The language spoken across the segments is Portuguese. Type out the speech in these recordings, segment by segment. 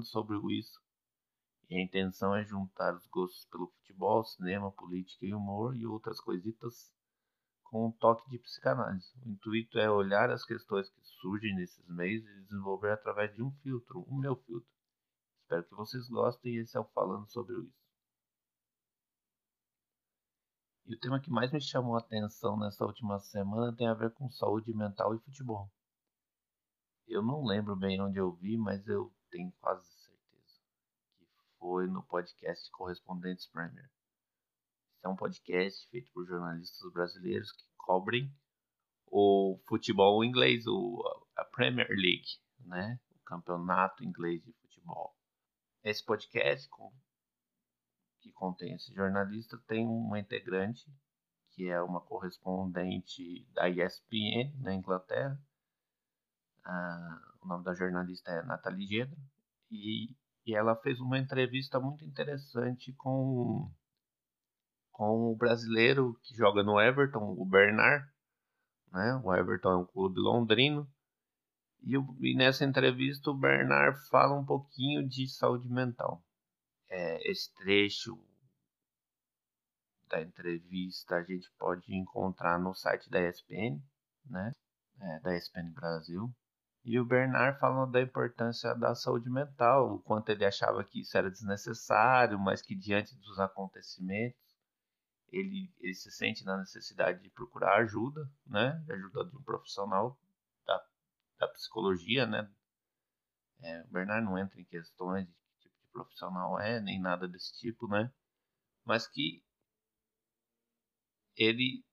falando sobre isso. E a intenção é juntar os gostos pelo futebol, cinema, política e humor e outras coisitas com um toque de psicanálise. O intuito é olhar as questões que surgem nesses meios e desenvolver através de um filtro, o meu filtro. Espero que vocês gostem e esse é o Falando sobre isso. E o tema que mais me chamou a atenção nessa última semana tem a ver com saúde mental e futebol. Eu não lembro bem onde eu vi, mas eu tenho quase certeza que foi no podcast Correspondentes Premier. Esse é um podcast feito por jornalistas brasileiros que cobrem o futebol inglês, o, a Premier League, né? O campeonato inglês de futebol. Esse podcast, que contém esse jornalista tem uma integrante que é uma correspondente da ESPN na Inglaterra. Ah, o nome da jornalista é Nathalie Gedra e, e ela fez uma entrevista muito interessante com com o brasileiro que joga no Everton, o Bernard. Né? O Everton é um clube londrino. E, e nessa entrevista o Bernard fala um pouquinho de saúde mental é, esse trecho da entrevista a gente pode encontrar no site da ESPN, né? É, da ESPN Brasil. E o Bernard falando da importância da saúde mental, o quanto ele achava que isso era desnecessário, mas que diante dos acontecimentos ele, ele se sente na necessidade de procurar ajuda, né? Ajuda de um profissional da, da psicologia, né? É, o Bernard não entra em questões de profissional é, nem nada desse tipo, né? Mas que ele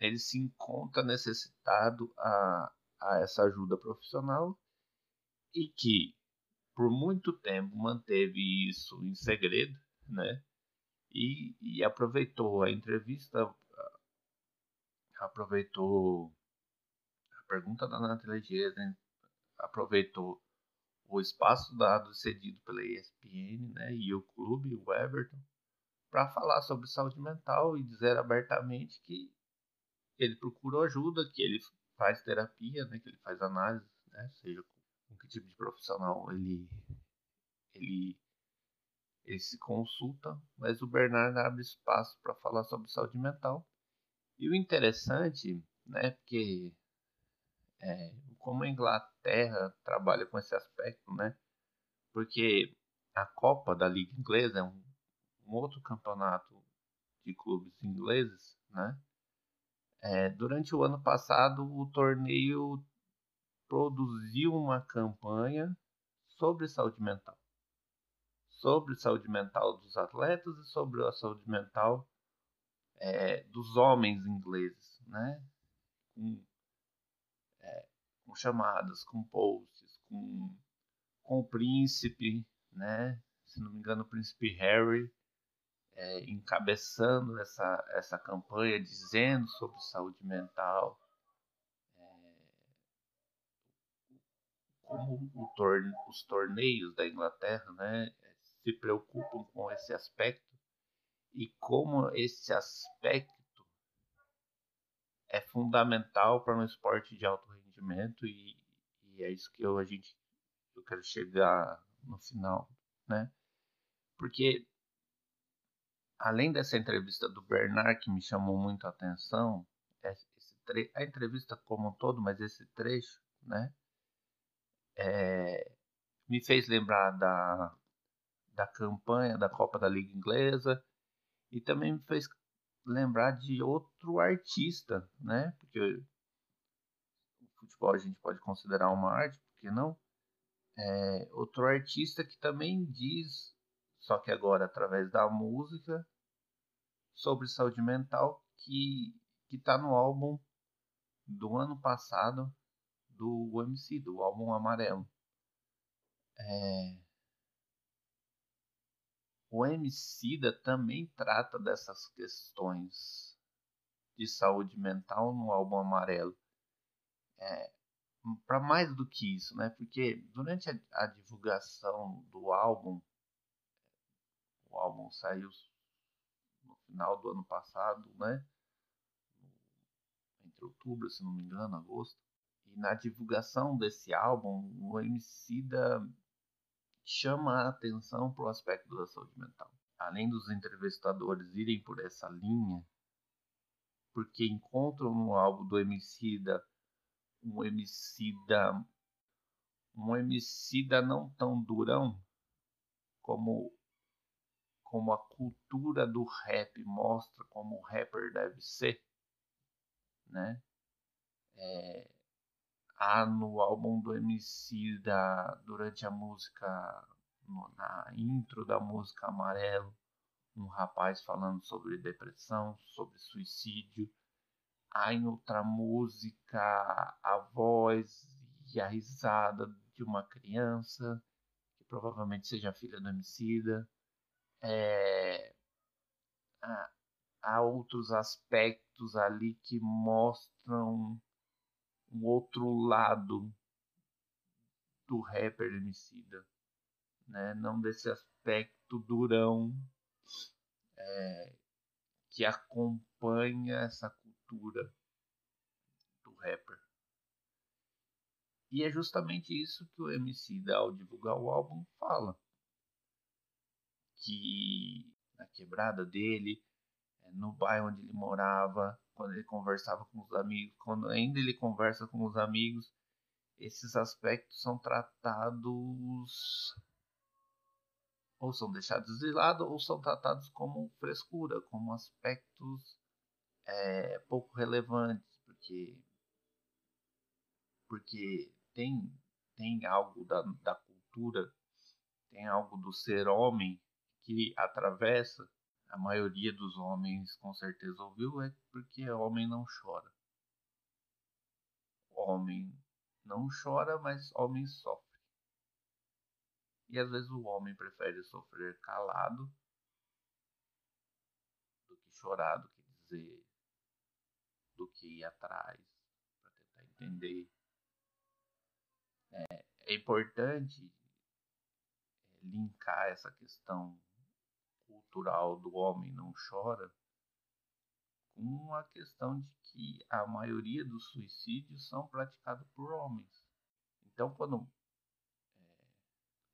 ele se encontra necessitado a, a essa ajuda profissional e que por muito tempo manteve isso em segredo, né? E, e aproveitou a entrevista, aproveitou a pergunta da Nathalie Gesen, aproveitou o espaço dado cedido pela ESPN né, e o clube, o Everton, para falar sobre saúde mental e dizer abertamente que ele procurou ajuda, que ele faz terapia, né, que ele faz análise, né, seja com que tipo de profissional ele, ele, ele se consulta, mas o Bernardo abre espaço para falar sobre saúde mental. E o interessante, né, porque é, como a Inglaterra trabalha com esse aspecto, né? Porque a Copa da Liga Inglesa é um, um outro campeonato de clubes ingleses, né? É, durante o ano passado, o torneio produziu uma campanha sobre saúde mental. Sobre saúde mental dos atletas e sobre a saúde mental é, dos homens ingleses, né? Com com chamadas, com posts, com, com o príncipe, né? Se não me engano, o príncipe Harry é, encabeçando essa, essa campanha, dizendo sobre saúde mental. É, como torne, os torneios da Inglaterra né, se preocupam com esse aspecto e como esse aspecto é fundamental para um esporte de alto rendimento e, e é isso que eu, a gente, eu quero chegar no final, né? Porque além dessa entrevista do Bernard que me chamou muito a atenção, esse a entrevista como um todo, mas esse trecho, né? É, me fez lembrar da, da campanha da Copa da Liga Inglesa e também me fez lembrar de outro artista, né? Porque futebol a gente pode considerar uma arte, por que não? É, outro artista que também diz, só que agora através da música, sobre saúde mental, que está no álbum do ano passado do MC, do álbum Amarelo. É... O Emicida também trata dessas questões de saúde mental no álbum Amarelo é, para mais do que isso, né? Porque durante a, divulgação do álbum, o álbum saiu final do ano passado, né? Entre outubro, se não me engano, agosto. E na divulgação desse álbum, o Emicida chama a atenção para o aspecto da saúde mental. Além dos entrevistadores irem por essa linha, porque encontram no álbum do Emicida um Emicida um Emicida não tão durão como como a cultura do rap mostra como o rapper deve ser, né? É, há no álbum do MC da, durante a música, na intro da música Amarelo, um rapaz falando sobre depressão, sobre suicídio. Há em outra música a voz e a risada de uma criança, que provavelmente seja filha do homicida. É, há, há outros aspectos ali que mostram um outro lado do rapper Emicida, né? Não desse aspecto durão é, que acompanha essa cultura do rapper. E é justamente isso que o Emicida, ao divulgar o álbum, fala. Na quebrada dele, é, no bairro onde ele morava, quando ele conversava com os amigos, quando ainda ele conversa com os amigos, esses aspectos são tratados ou são deixados de lado ou são tratados como frescura, como aspectos é, pouco relevantes, porque porque tem tem algo da, da cultura, tem algo do ser homem que atravessa a maioria dos homens com certeza ouviu, é porque homem não chora. Homem não chora, mas homem sofre. E às vezes o homem prefere sofrer calado do que chorar, do que dizer, do que ir atrás para tentar entender. É, é importante é, linkar essa questão cultural do homem não chora com a questão de que a maioria dos suicídios são praticados por homens. Então, quando, é,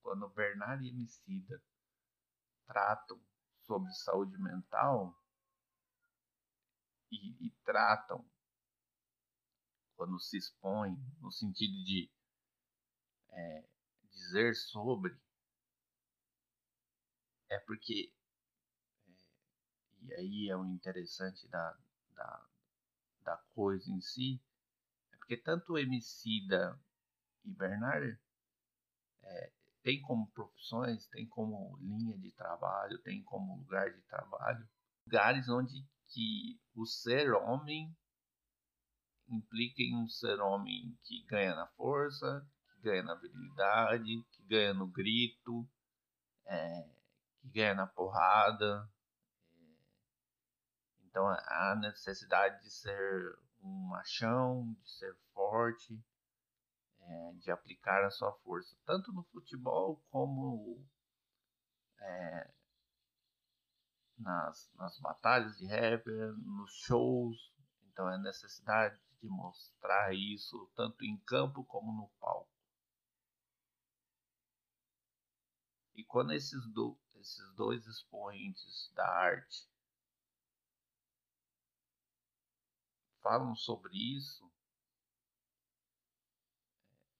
quando Bernard e Emicida tratam sobre saúde mental e, e tratam quando se expõem no sentido de é, dizer sobre é porque e aí é o interessante da, da, da coisa em si, é porque tanto o Emicida e Bernard é, tem como profissões, tem como linha de trabalho, tem como lugar de trabalho, lugares onde que o ser homem implica em um ser homem que ganha na força, que ganha na virilidade, que ganha no grito, é, que ganha na porrada, então a necessidade de ser um machão, de ser forte, é, de aplicar a sua força, tanto no futebol como é, nas, nas batalhas de rapper, nos shows. Então é necessidade de mostrar isso tanto em campo como no palco. E quando esses, do, esses dois expoentes da arte falam sobre isso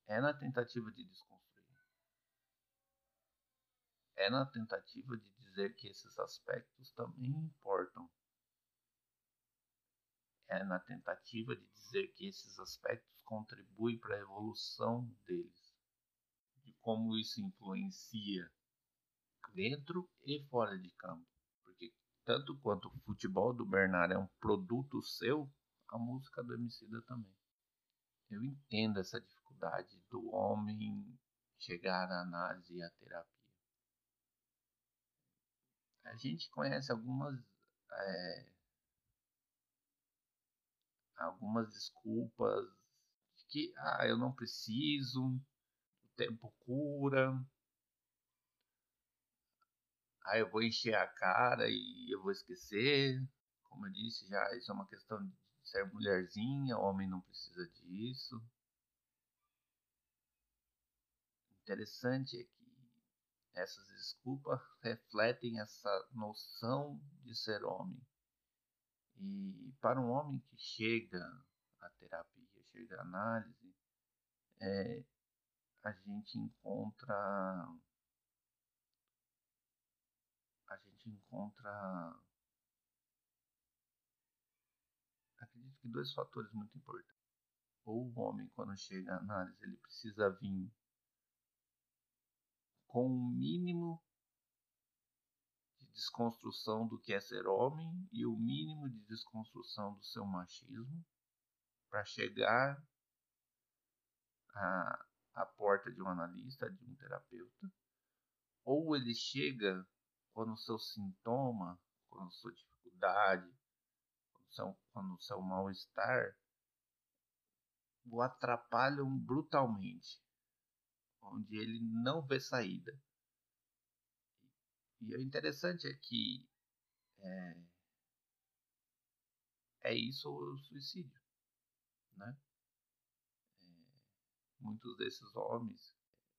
é na tentativa de desconstruir. É na tentativa de dizer que esses aspectos também importam. É na tentativa de dizer que esses aspectos contribuem para a evolução deles, de como isso influencia dentro e fora de campo. Porque tanto quanto o futebol do Bernard é um produto seu, a música do Emicida também. Eu entendo essa dificuldade do homem chegar à análise e à terapia. A gente conhece algumas é, algumas desculpas de que ah, eu não preciso, o tempo cura, ah, eu vou encher a cara e eu vou esquecer. Como eu disse, já isso é uma questão de ser mulherzinha, homem não precisa disso. Interessante é que essas desculpas refletem essa noção de ser homem. E para um homem que chega à terapia, chega à análise, é, a gente encontra a gente encontra que dois fatores muito importantes. Ou o homem, quando chega à análise, ele precisa vir com o um mínimo de desconstrução do que é ser homem e o mínimo de desconstrução do seu machismo para chegar à, à porta de um analista, de um terapeuta, ou ele chega quando o seu sintoma, quando a sua dificuldade, quando o seu, quando o seu mal-estar o atrapalham brutalmente, onde ele não vê saída. E o interessante é que é, é isso o suicídio, né? É, muitos desses homens,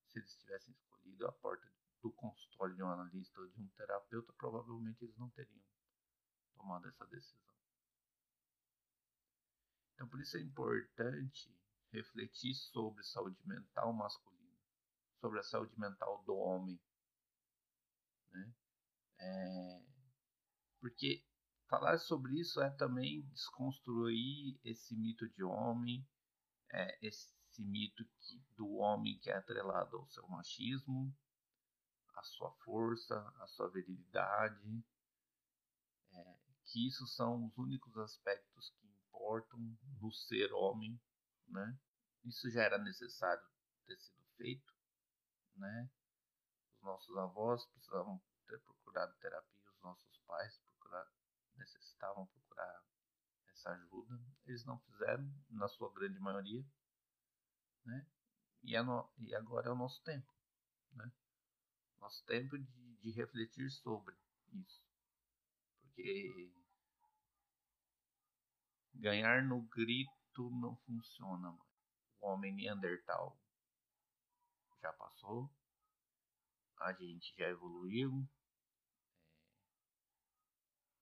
se eles tivessem escolhido a porta do consultório de um analista ou de um terapeuta, provavelmente eles não teriam tomado essa decisão. Então, por isso é importante refletir sobre saúde mental masculina, sobre a saúde mental do homem, né? É, porque falar sobre isso é também desconstruir esse mito de homem, é, esse mito que, do homem que é atrelado ao seu machismo, a sua força, a sua virilidade, é, que isso são os únicos aspectos importam no ser homem, né? Isso já era necessário ter sido feito, né? Os nossos avós precisavam ter procurado terapia, os nossos pais procurar, necessitavam procurar essa ajuda. Eles não fizeram, na sua grande maioria, né? E, é no, e agora é o nosso tempo, né? nosso tempo de, de refletir sobre isso. Porque ganhar no grito não funciona mais. O homem Neandertal já passou, a gente já evoluiu,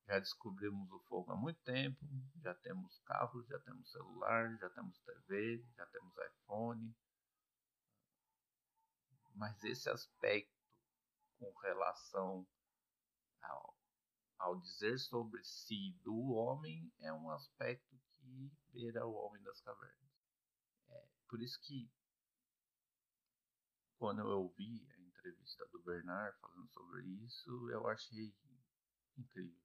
é, já descobrimos o fogo há muito tempo, já temos carros, já temos celular, já temos TV, já temos iPhone. Mas esse aspecto com relação ao, ao dizer sobre si do homem é um aspecto que beira o homem das cavernas. É, por isso que quando eu ouvi a entrevista do Bernard falando sobre isso, eu achei incrível.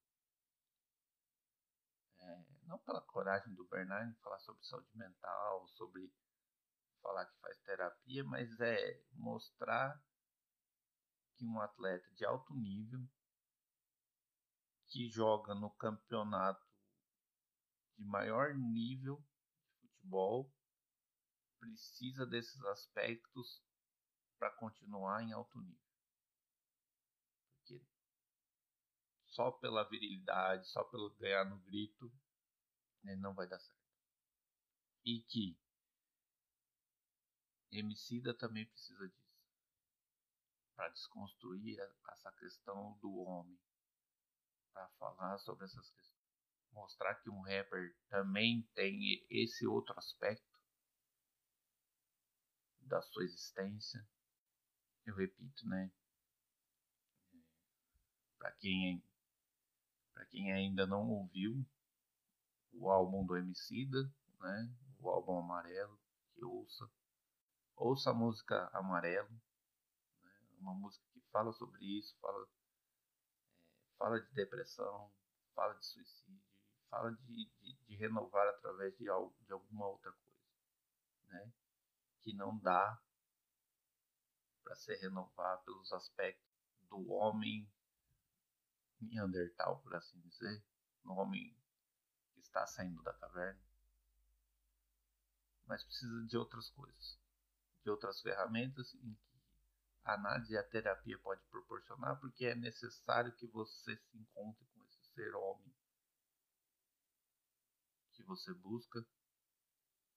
É, não pela coragem do Bernard de falar sobre saúde mental, sobre falar que faz terapia, mas é mostrar que um atleta de alto nível que joga no campeonato de maior nível de futebol precisa desses aspectos para continuar em alto nível. Porque só pela virilidade, só pelo ganhar no grito, ele não vai dar certo. E que Emicida também precisa disso para desconstruir essa questão do homem, falar sobre essas questões, mostrar que um rapper também tem esse outro aspecto da sua existência. Eu repito, né? Para quem para quem ainda não ouviu o álbum do Emicida, né? O álbum Amarelo, que ouça. Ouça a música Amarelo uma música que fala sobre isso, fala, fala de depressão, fala de suicídio, fala de, de, de renovar através de, algo, de alguma outra coisa, né? Que não dá para se renovar pelos aspectos do homem Neandertal, por assim dizer, no homem que está saindo da caverna, mas precisa de outras coisas, de outras ferramentas em que a análise e a terapia pode proporcionar, porque é necessário que você se encontre com esse ser homem que você busca,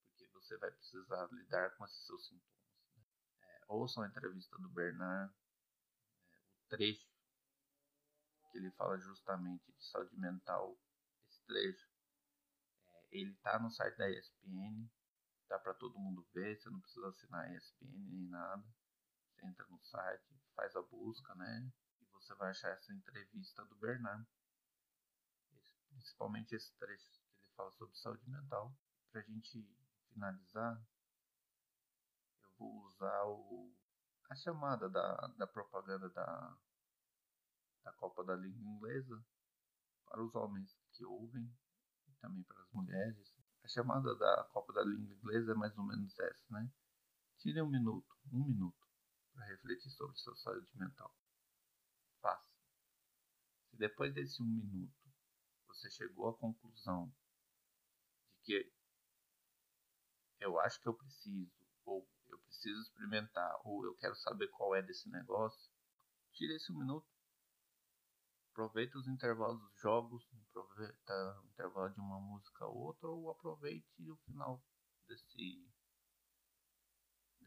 porque você vai precisar lidar com esses seus sintomas. Né? É, ouçam a entrevista do Bernard, trecho que ele fala justamente de saúde mental, esse trecho, é, ele tá no site da ESPN, tá para todo mundo ver, você não precisa assinar ESPN nem nada. Você entra no site, faz a busca, né? E você vai achar essa entrevista do Bernard. Principalmente esse trecho que ele fala sobre saúde mental. Pra gente finalizar, eu vou usar o, a chamada da, da propaganda da, da Copa da Liga Inglesa para os homens que ouvem e também para as mulheres. A chamada da Copa da Língua Inglesa é mais ou menos essa, né? Tire um minuto, um minuto, para refletir sobre sua saúde mental. Faça. Se depois desse um minuto você chegou à conclusão de que eu acho que eu preciso, ou eu preciso experimentar, ou eu quero saber qual é desse negócio, tire esse um minuto aproveita os intervalos dos jogos, aproveita o intervalo de uma música ou outra, ou aproveite o final desse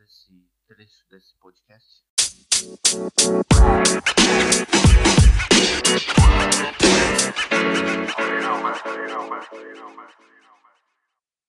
desse trecho desse podcast. Música